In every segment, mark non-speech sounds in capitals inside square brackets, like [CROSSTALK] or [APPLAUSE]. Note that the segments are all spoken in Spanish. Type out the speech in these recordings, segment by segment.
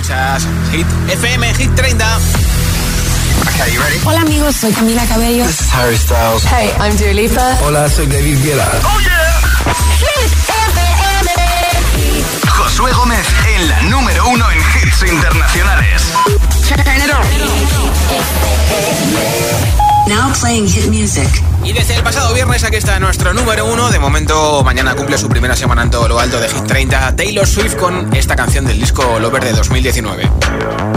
escuchas Hit FM, Hit 30. Okay, you ready? Hola amigos, soy Camila Cabello. This is Harry Styles. Hey, I'm Dua Lipa. Hola, soy David Guetta. Oh yeah. Hit FM. Josué Gómez en la número uno en hits internacionales. Turn it on. Now playing hit music. Y desde el pasado viernes aquí está nuestro número uno. De momento, mañana cumple su primera semana en todo lo alto de Hit 30. Taylor Swift con esta canción del disco Lover de 2019.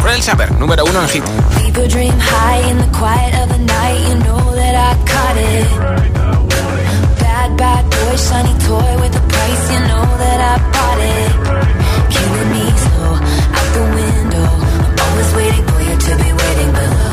Fred Sapper, número uno en Hit. People dream high in the quiet of the night. You know that I caught it. Bad, bad boy, shiny toy with a price. You know that I bought it. Killing me slow out the window. I'm always waiting for you to be waiting below.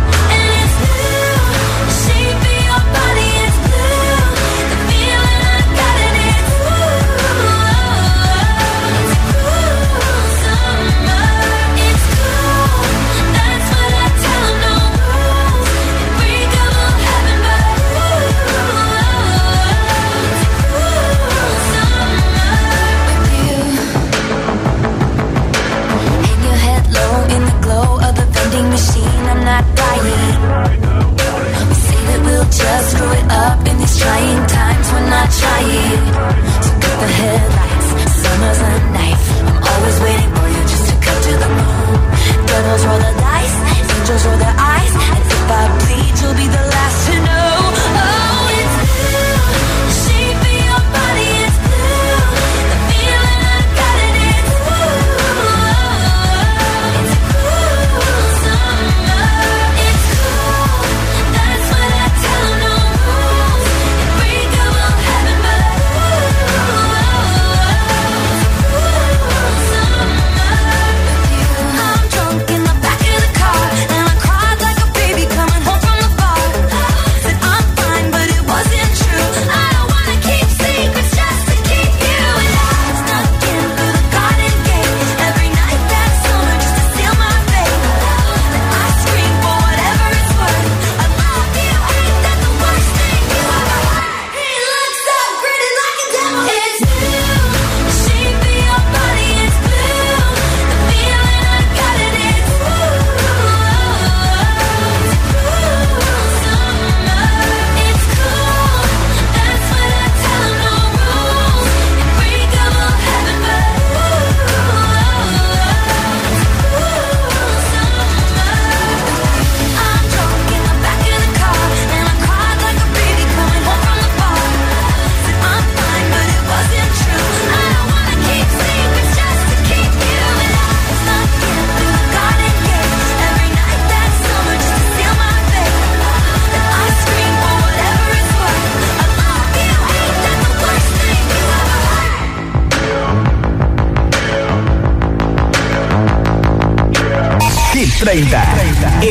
We'll just screw it up in these trying times. We're not trying. So cut the headlights. Summer's a knife. I'm always waiting for you just to cut to the moon. Devils roll the dice. Angels roll their eyes. And if I bleed, you'll be the last to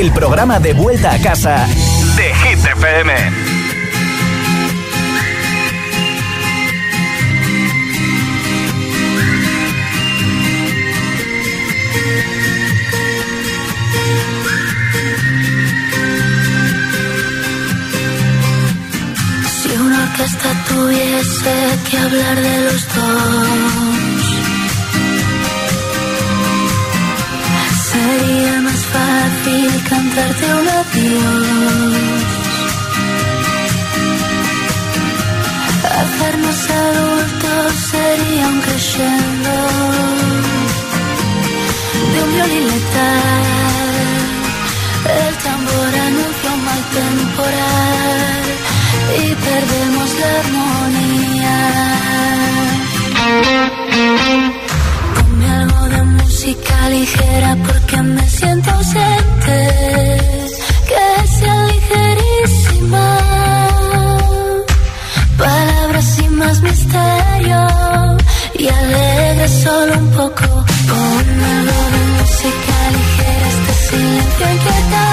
el programa de vuelta a casa de Hit FM. Si una orquesta tuviese que hablar de los dos, sería fácil cantarte un adiós. Hacernos adultos sería un crescendo de un violín letal. El tambor anuncia un mal temporal y perdemos la armonía. Música ligera porque me siento ausente. Que sea ligerísima. Palabras sin más misterio y alegre solo un poco. Algo de música ligera, este silencio inquietante.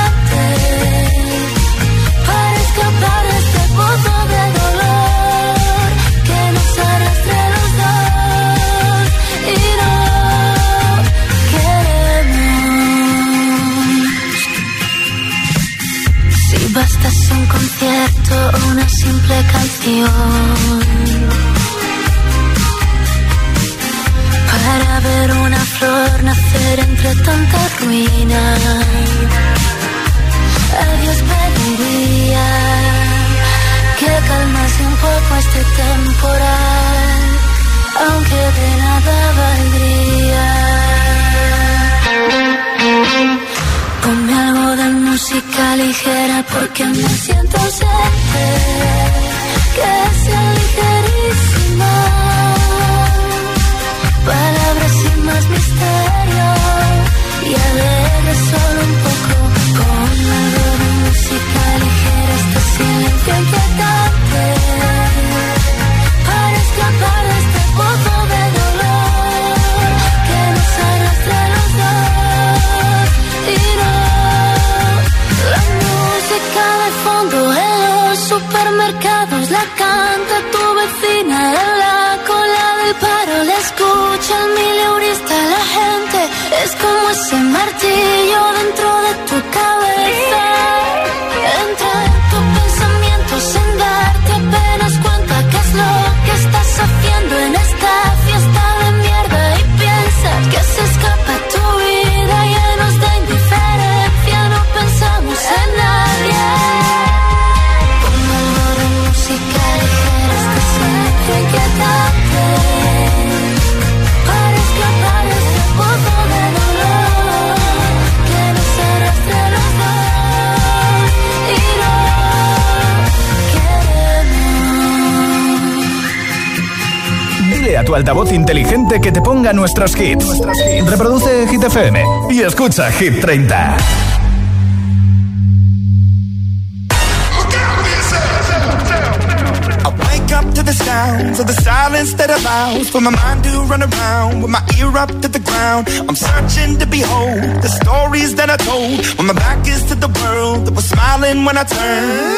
una simple canción para ver una flor nacer entre tanta ruina. A Dios pediría que calmase un poco este temporal, aunque de nada valdría. Ponme algo de música ligera porque me siento que sea ligerísima. Palabras sin más misterio y altavoz inteligente que te ponga nuestros hits. Reproduce Hit FM y escucha Hit 30. I wake up to the sounds of the silence that allows for my mind to run around with my ear up to the ground. I'm searching to behold the stories that I told when my back is to the world that was smiling when I turned.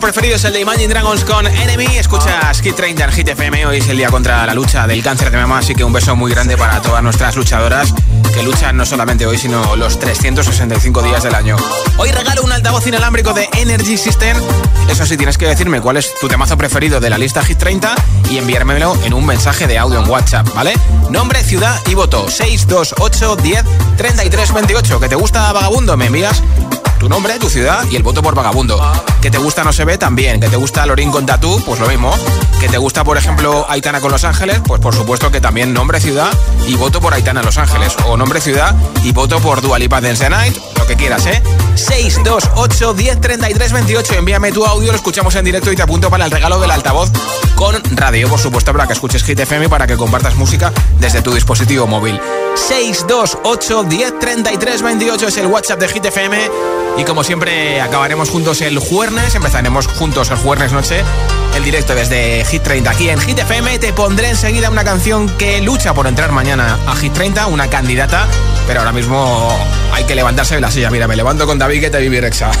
temazos preferidos, el de Imagine Dragons con Enemy. Escuchas Hit 30 en Hit FM. Hoy es el día contra la lucha del cáncer de mama, así que un beso muy grande para todas nuestras luchadoras que luchan no solamente hoy, sino los 365 días del año. Hoy regalo un altavoz inalámbrico de Energy System. Eso sí, tienes que decirme cuál es tu temazo preferido de la lista Hit 30 y enviármelo en un mensaje de audio en WhatsApp, ¿vale? Nombre, ciudad y voto. 628 10 33 28. ¿Que te gusta Vagabundo? Me envías tu nombre, tu ciudad y el voto por vagabundo. Que te gusta No se ve también. Que te gusta Lorín con Tatú, pues lo mismo. Que te gusta, por ejemplo, Aitana con Los Ángeles, pues por supuesto que también nombre, ciudad y voto por Aitana en Los Ángeles. O nombre, ciudad y voto por Dualipa the Night, lo que quieras, ¿eh? 628 10 33 28. Envíame tu audio, lo escuchamos en directo y te apunto para el regalo del altavoz con radio, por supuesto, para que escuches Hit FM para que compartas música desde tu dispositivo móvil. 628 10 33 28 es el WhatsApp de Hit FM. Y como siempre, acabaremos juntos el jueves. Empezaremos juntos el jueves noche. El directo desde Hit 30 aquí en Hit FM. Te pondré enseguida una canción que lucha por entrar mañana a Hit 30, una candidata. Pero ahora mismo hay que levantarse de la silla. Mira, me levanto con David que te viví Rexa. [LAUGHS]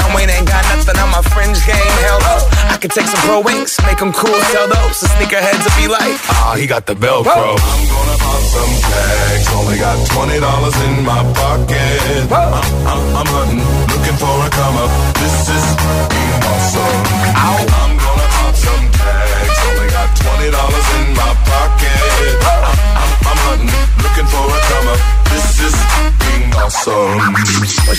Wayne ain't got nothing on my fringe game. Hell no. I could take some pro wings, make them cool, sell those. The sneakerheads will be like, ah, he got the Velcro. I'm gonna pop some tags. Only got twenty dollars in my pocket. I'm,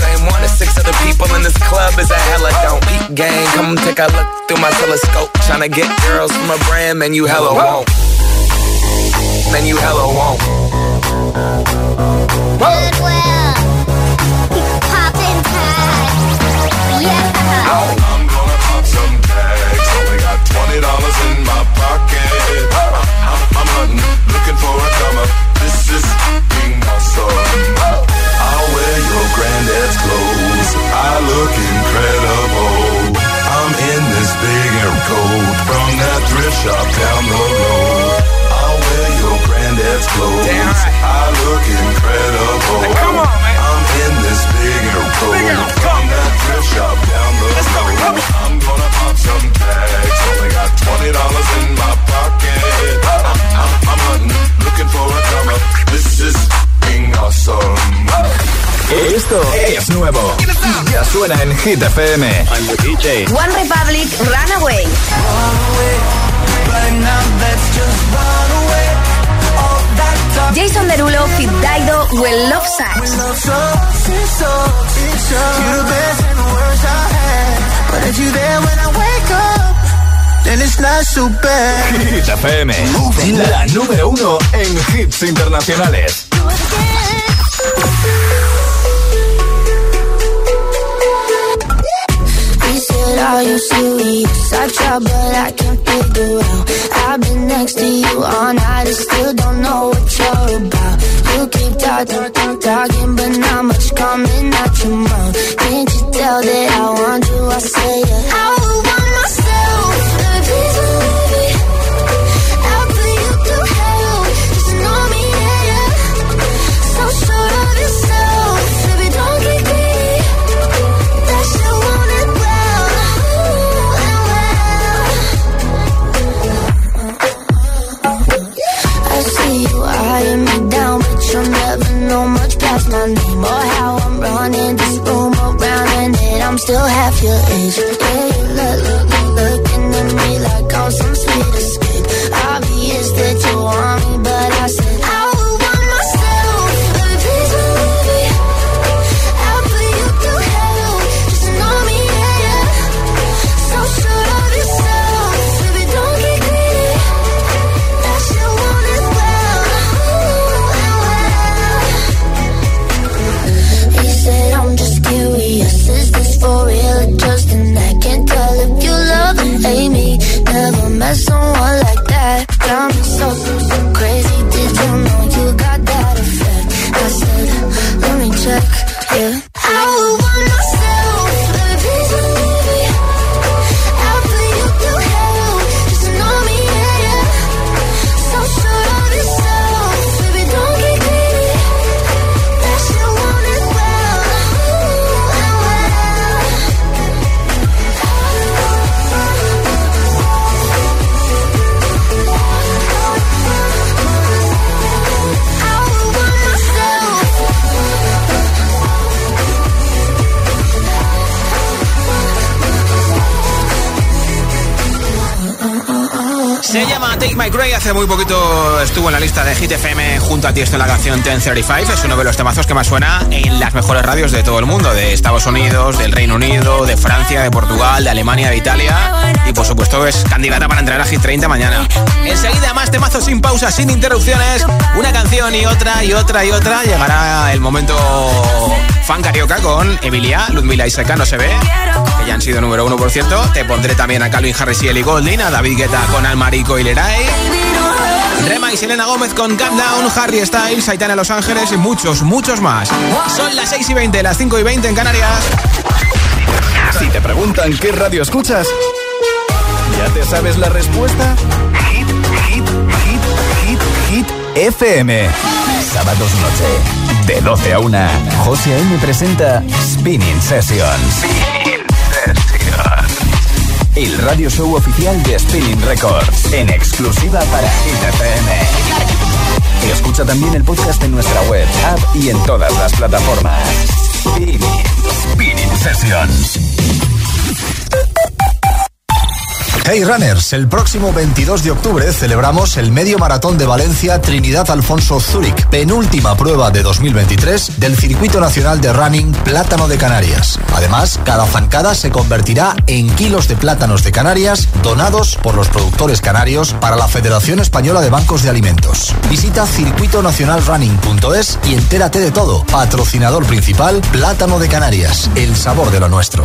same one as six other people in this club is a hella don't. Peep gang, come take a look through my telescope. Tryna get girls from a brand, man, you hella won't. Man, you hella won't. Look incredible. I'm in this big air coat from that thrift shop down the road. I'll wear your granddad's clothes. Damn right. I look incredible. Come on, man. I'm in this big air coat from that thrift shop down the Let's go, road. on. I'm gonna pop some suena en Hit FM. One Republic Runaway. Jason Derulo, Fit Dido, Well Love Sucks. Hit FM, la número uno en hits internacionales. Said, Are you serious? I try, but I can't figure out. I've been next to you all night and still don't know what you're about. You keep talking, talking, but not much coming out your mouth. Can't you tell that I want you? I say it. I want myself a piece of put you through hell. Just know me, yeah, yeah. So sure of yourself, eyeing me down, but you'll never know much past my name or how I'm running this room around, and that I'm still half your age. Yeah, you look, look, look, looking at me like I'm some sweet escape. Obvious that you want muy poquito estuvo en la lista de Hit FM junto a ti esto la canción 1035. Es uno de los temazos que más suena en las mejores radios de todo el mundo, de Estados Unidos, del Reino Unido, de Francia, de Portugal, de Alemania, de Italia. Y por supuesto es candidata para entrar a Hit 30 mañana. Enseguida más temazos sin pausa, sin interrupciones. Una canción y otra y otra y otra. Llegará el momento fan carioca con Emilia, Ludmila y Seca, no se ve, que ya han sido número uno por cierto. Te pondré también a Calvin Harris y Ellie Golding, a David Guetta con Almarico y Leray. Rema y Selena Gómez con Calm Down, Harry Styles, Aitana Los Ángeles y muchos, muchos más. Son las 6 y 20, las 5 y 20 en Canarias. Si te preguntan qué radio escuchas, ¿ya te sabes la respuesta? Hit, hit, hit, hit, hit, FM. Sábados noche, de 12 a 1, José A.M. presenta Spinning Sessions. El radio show oficial de Spinning Records, en exclusiva para Hit FM. Escucha también el podcast en nuestra web, app y en todas las plataformas. Spinning, Spinning Sessions. Hey Runners, el próximo 22 de octubre celebramos el Medio Maratón de Valencia Trinidad Alfonso Zúrich, penúltima prueba de 2023 del Circuito Nacional de Running Plátano de Canarias. Además, cada zancada se convertirá en kilos de plátanos de Canarias donados por los productores canarios para la Federación Española de Bancos de Alimentos. Visita circuitonacionalrunning.es y entérate de todo. Patrocinador principal, Plátano de Canarias, el sabor de lo nuestro.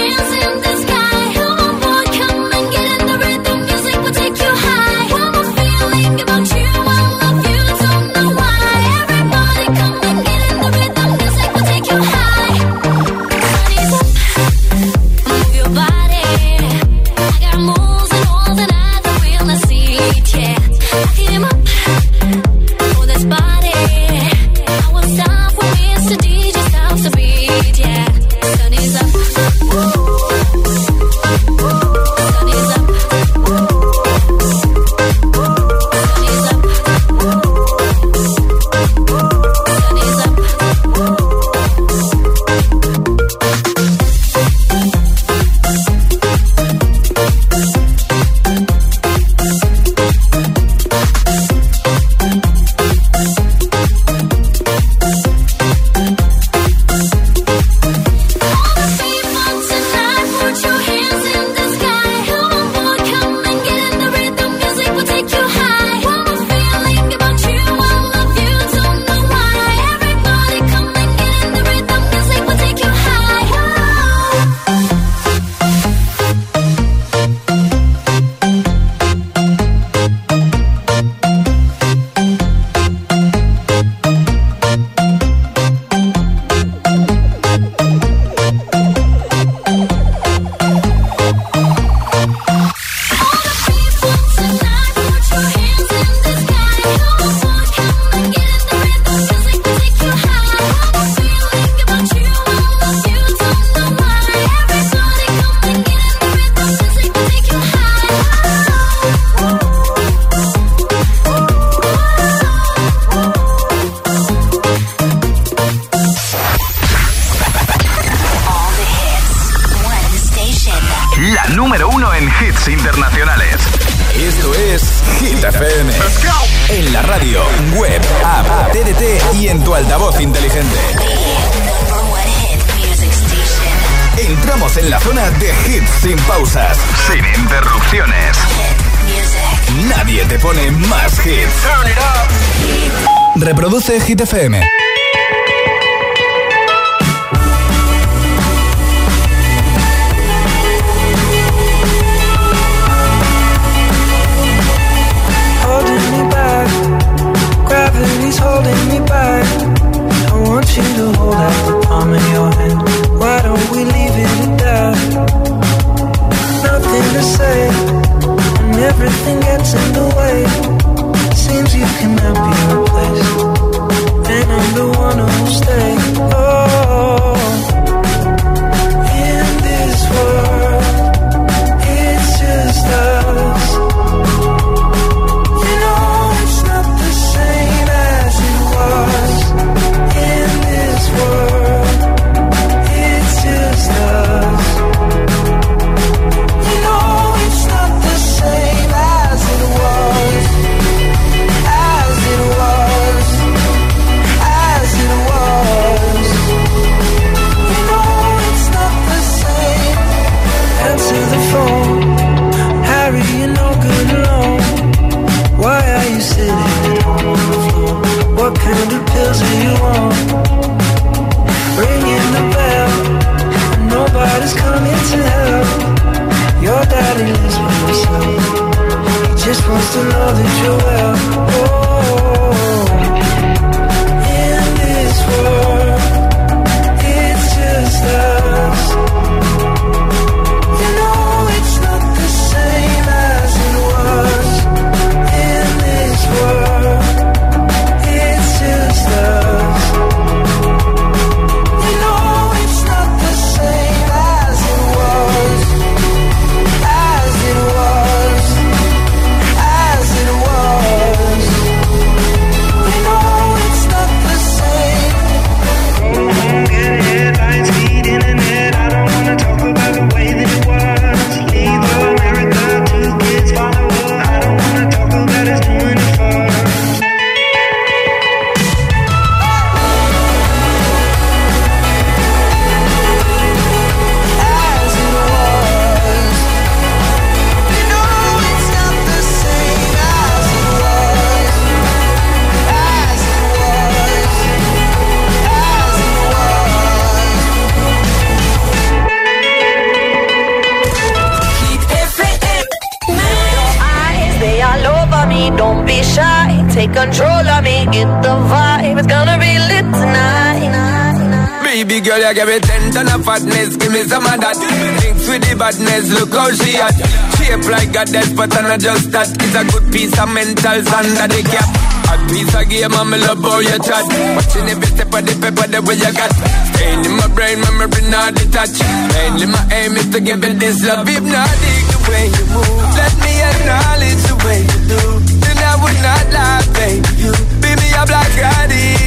but I not just that. It's a good piece of mental under the cap. A piece of game, I'm love how you chat. Watching every step of the paper, the way you got. Staying in my brain, memory not detached. Mainly my aim is to give you this love. If not, the way you move. Let me acknowledge the way you do. Then I would not lie, baby. You beat me up like I did.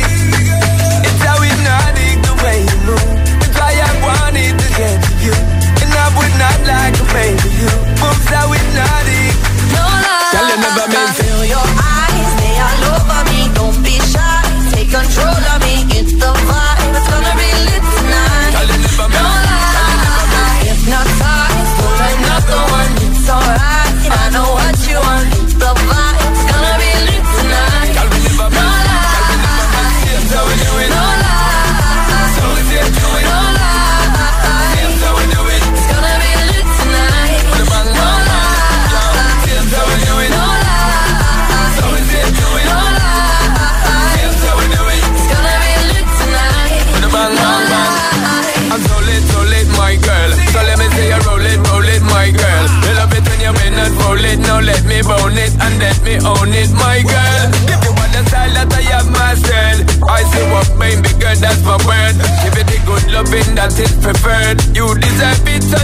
It's how hypnotic the way you move. That's why I wanted to get to you. And I would not lie, a baby. You moves that of me. Feel your eyes, they all over me. Don't be shy, take control of me. It's the vibe. it preferred. You deserve it, so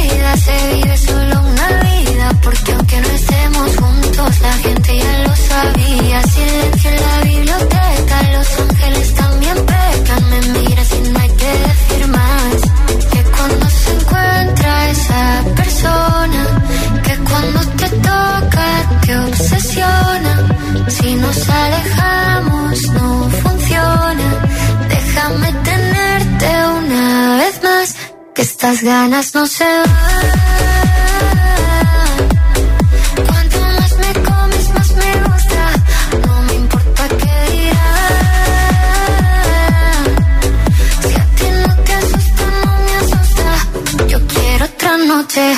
se vive solo una vida. Porque aunque no estemos juntos, la gente ya lo sabía. Silencio en la biblioteca, los ángeles también pecan. Me miras y no que decir más. Que cuando se encuentra esa persona, que cuando te toca te obsesiona. Si nos alejamos no funciona. Déjame estas ganas no se van. Cuanto más me comes, más me gusta. No me importa qué dirán. Si a ti no te asusta, no me asusta. Yo quiero otra noche.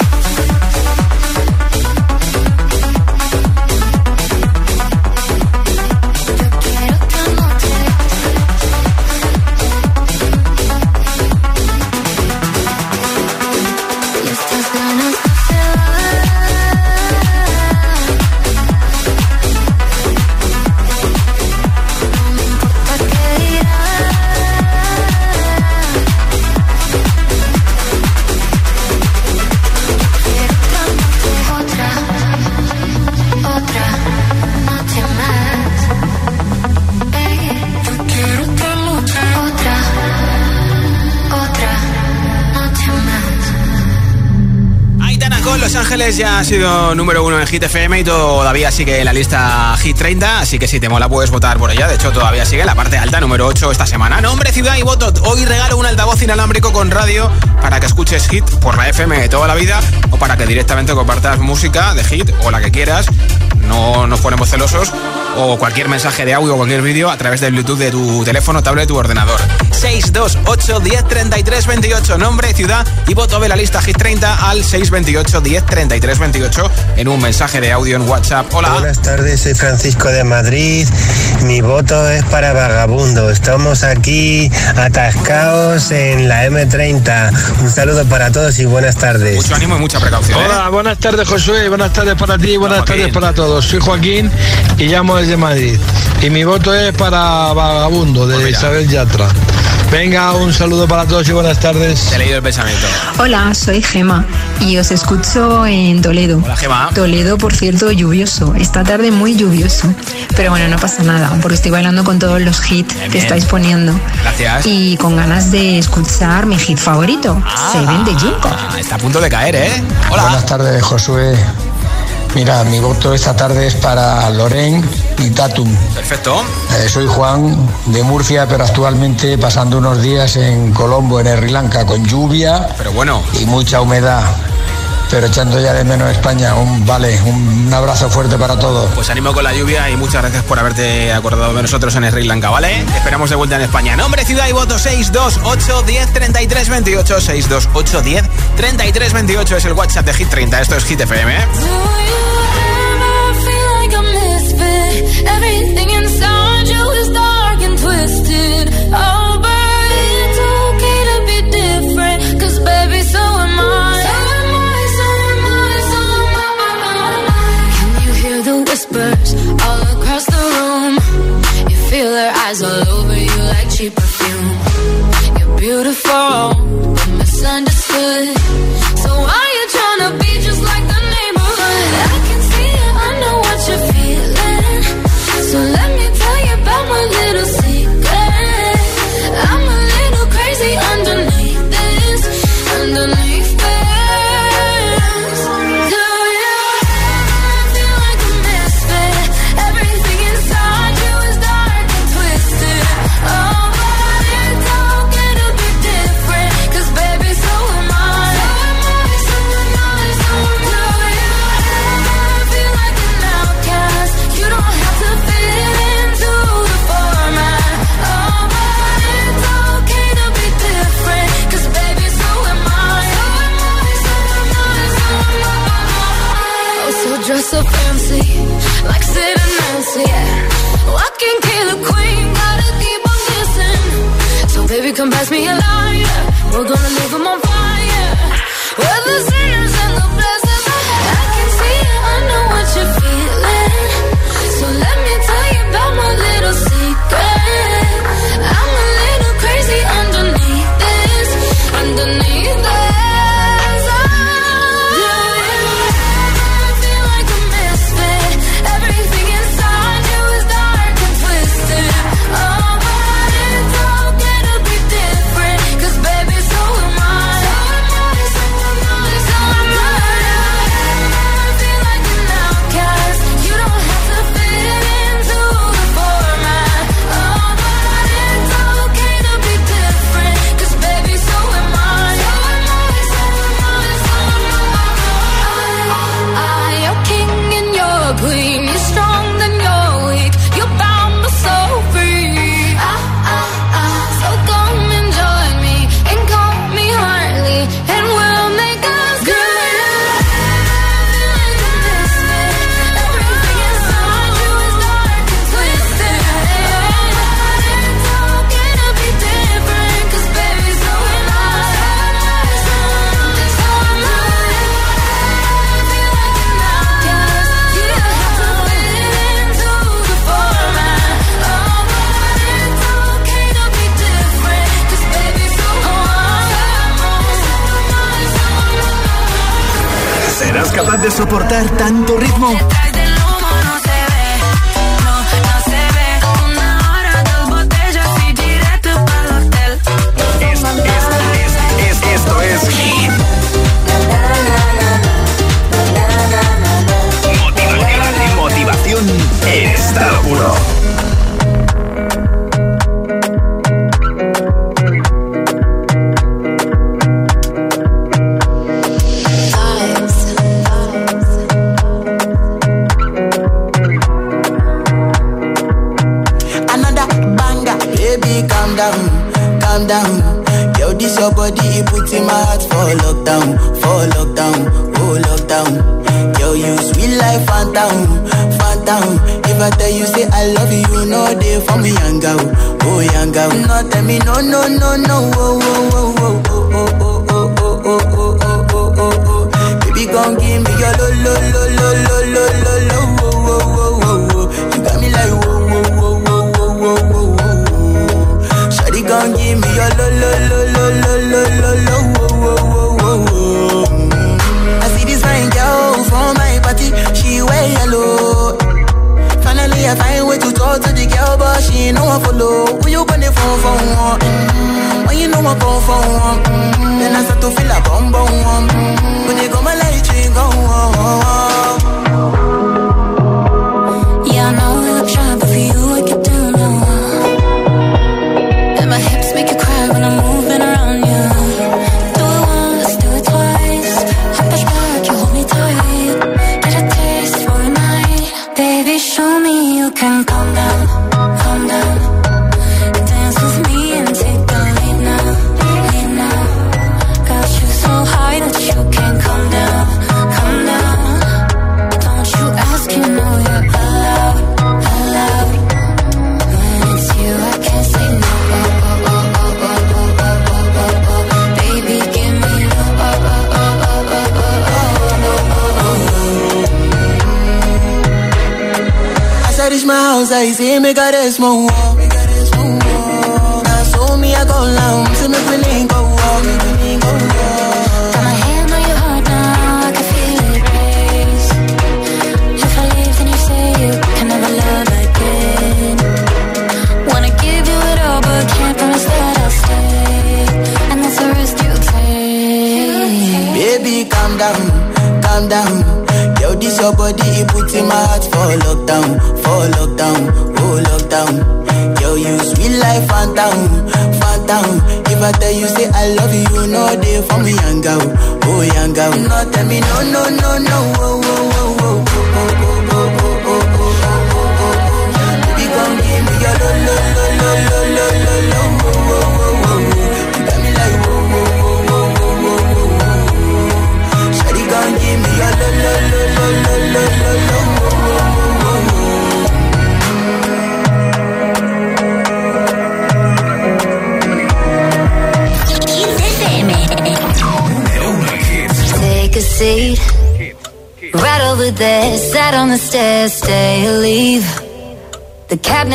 Ya ha sido número uno en Hit FM y todavía sigue en la lista Hit 30, así que si te mola puedes votar por ella. De hecho, todavía sigue en la parte alta, número 8 esta semana. Nombre, ciudad y voto. Hoy regalo un altavoz inalámbrico con radio para que escuches Hit por la FM de toda la vida o para que directamente compartas música de Hit o la que quieras. No nos ponemos celosos o cualquier mensaje de audio o cualquier vídeo a través del Bluetooth de tu teléfono, tablet o ordenador. 628 10 33 28, nombre, ciudad y voto de la lista Hit 30 al 628 10 33 28 en un mensaje de audio en WhatsApp. Hola. Buenas tardes, soy Francisco de Madrid. Mi voto es para Vagabundo. Estamos aquí atascados en la M30. Un saludo para todos y buenas tardes. Mucho ánimo y mucha precaución. ¿eh? Hola, buenas tardes Josué, buenas tardes para ti, buenas tardes para todos. Soy Joaquín y llamo desde Madrid. Y mi voto es para Vagabundo de Isabel Yatra. Venga, un saludo para todos y buenas tardes. Te he leído el pensamiento. Hola, soy Gema y os escucho en Toledo. Hola, Gema. Toledo, por cierto, lluvioso. Esta tarde muy lluvioso. Pero bueno, no pasa nada, porque estoy bailando con todos los hits que bien. estáis poniendo. Gracias. Y con ganas de escuchar mi hit favorito, Seven de Junko. Ah, está a punto de caer, ¿eh? Hola. Buenas tardes, Josué. Mira, mi voto esta tarde es para Loren y Tatum. Perfecto. Eh, soy Juan de Murcia, pero actualmente pasando unos días en Colombo, en Sri Lanka, con lluvia Pero bueno, y mucha humedad. Pero echando ya de menos España. Un vale, un abrazo fuerte para todos. pues animo con la lluvia y muchas gracias por haberte acordado de nosotros en Sri Lanka, ¿vale? Te esperamos de vuelta en España. Nombre, ciudad y voto 628 10 33 28 628 10 33 28 es el WhatsApp de Hit 30. Esto es Hit FM, ¿eh? Whispers all across the room? You feel their eyes all over you like cheap perfume. You're beautiful, but misunderstood. So why so fancy, like Sid and Nancy. Yeah. Oh, I can kill a queen, gotta keep on kissing. So baby, come pass me a lighter. We're gonna leave 'em on capaz de soportar tanto ritmo? down, fall down. If I tell you say I love you, no day for me yanga, oh yanga. No tell me no no no no, oh oh oh oh oh oh oh oh oh oh oh. Baby, gon' give me your lo lo lo lo lo lo lo lo, oh oh oh oh oh. You got me like oh oh oh oh oh oh oh oh. Shawty gon' give me your lo lo lo lo lo lo lo. tryna find way to talk to the girl, but she ain't no one follow. When you gonna phone for mm? one? Mm-hmm. When you know I phone for one, mm-hmm. then I start to feel a bum bum. Mm-hmm. When you go my light, you go. Oh, oh, oh. ahí sí me carezco.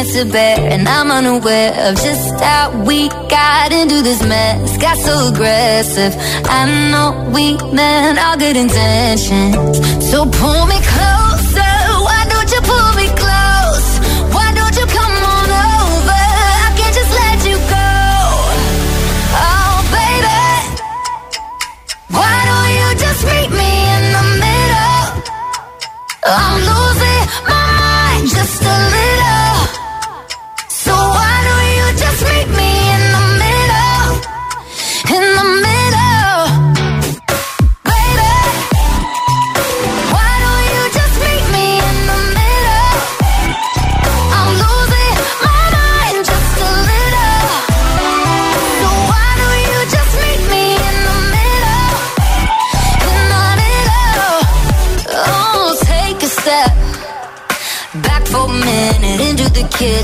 to bear, and I'm unaware of just how we got into this mess. Got so aggressive. I know we meant all good intentions. So pull me close.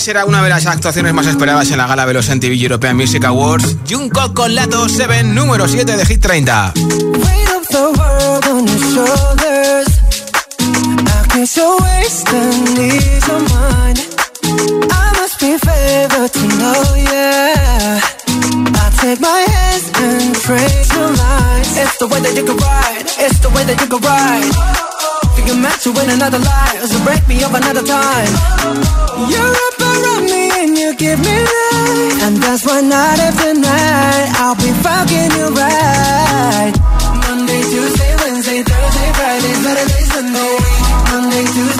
FM será una de las actuaciones más esperadas en la gala de los MTV European Music Awards. Jungkook con Lato 7, número 7 de Hit 30. Weight of the world on your shoulders. I guess you're wasting these on mine. I must be favored to know, yeah. I take my hands and the. It's the way that you can ride. It's the way that you can ride. Think you're meant to win another life, so break me up another time. You're around me and you give me life, and that's why night after night I'll be fucking you right. Monday, Tuesday, Wednesday, Thursday, Friday, Saturday, Sunday. Monday, Tuesday,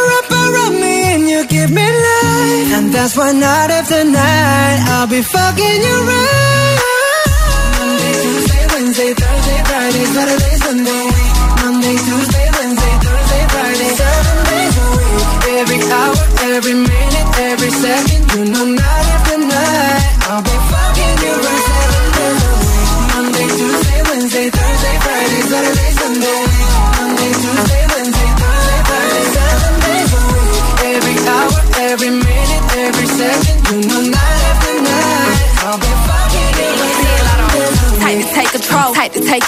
that's why night after night, I'll be fucking you right. Monday, Tuesday, Wednesday, Thursday, Friday, Saturday,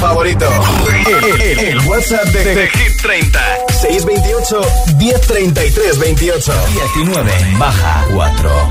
favorito. El, el- el WhatsApp de, de Hit 30. 628 1033 28. 19 baja 4.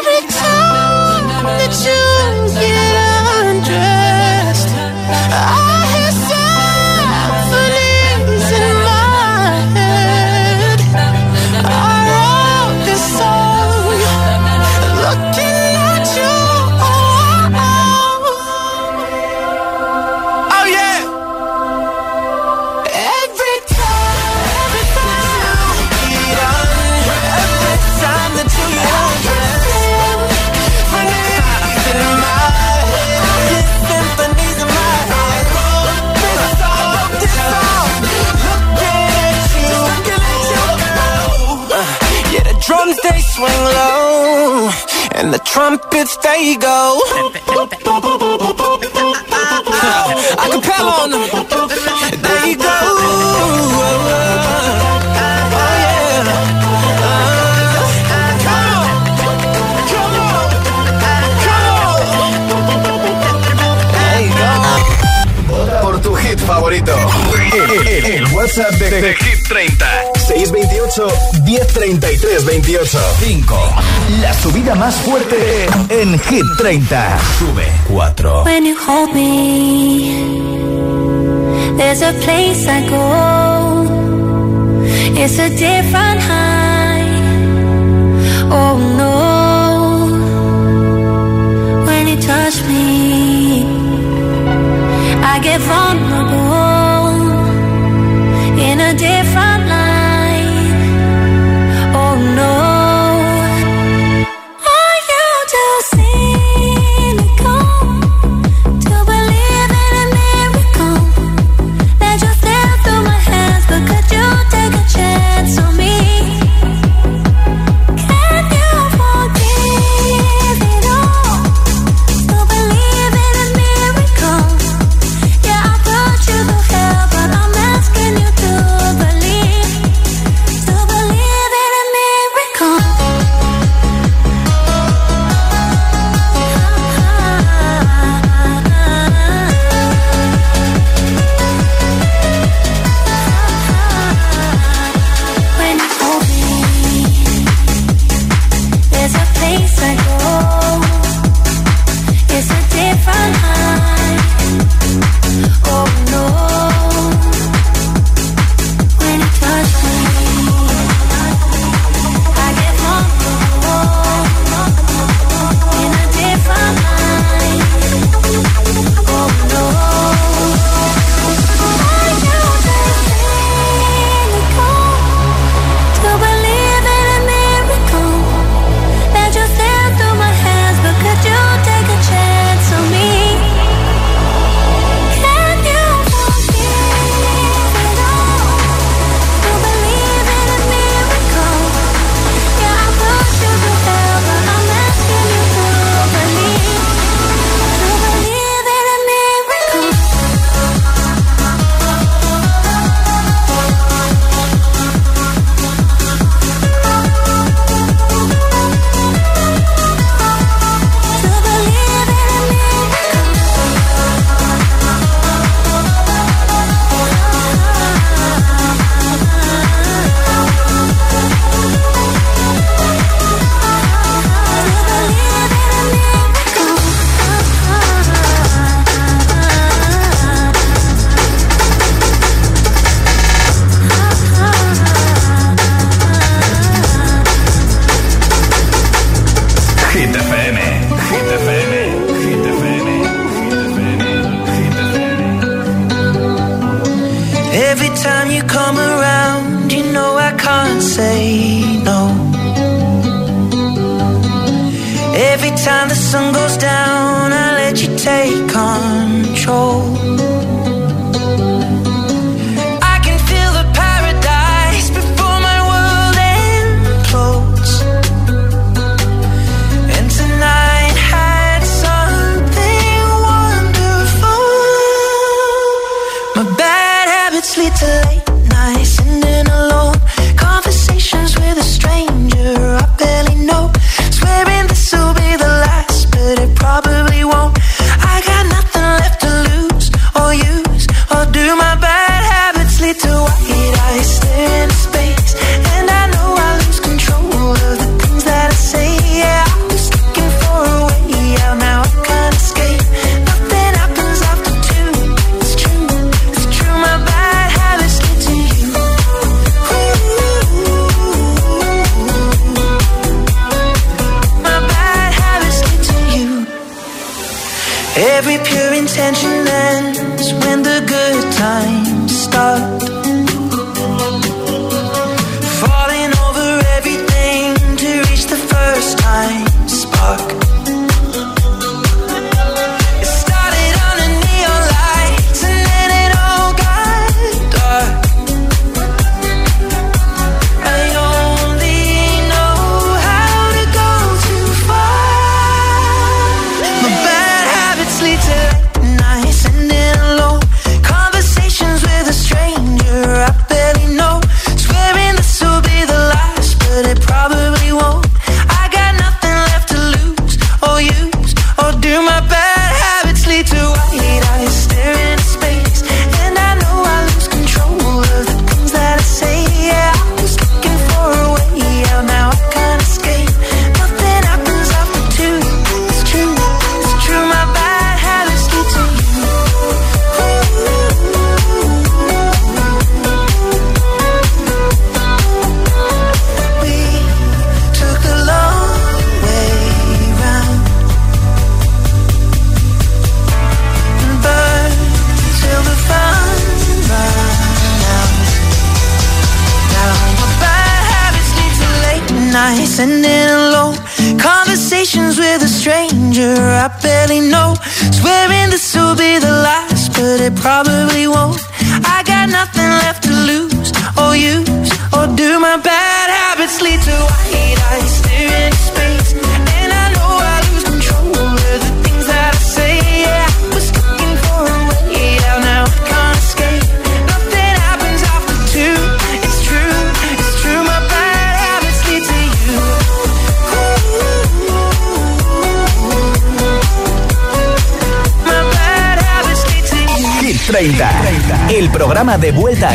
fuerte en Hit 30. Sube 4. When you hold me, there's a place I go. It's a different high. Oh no.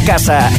Casa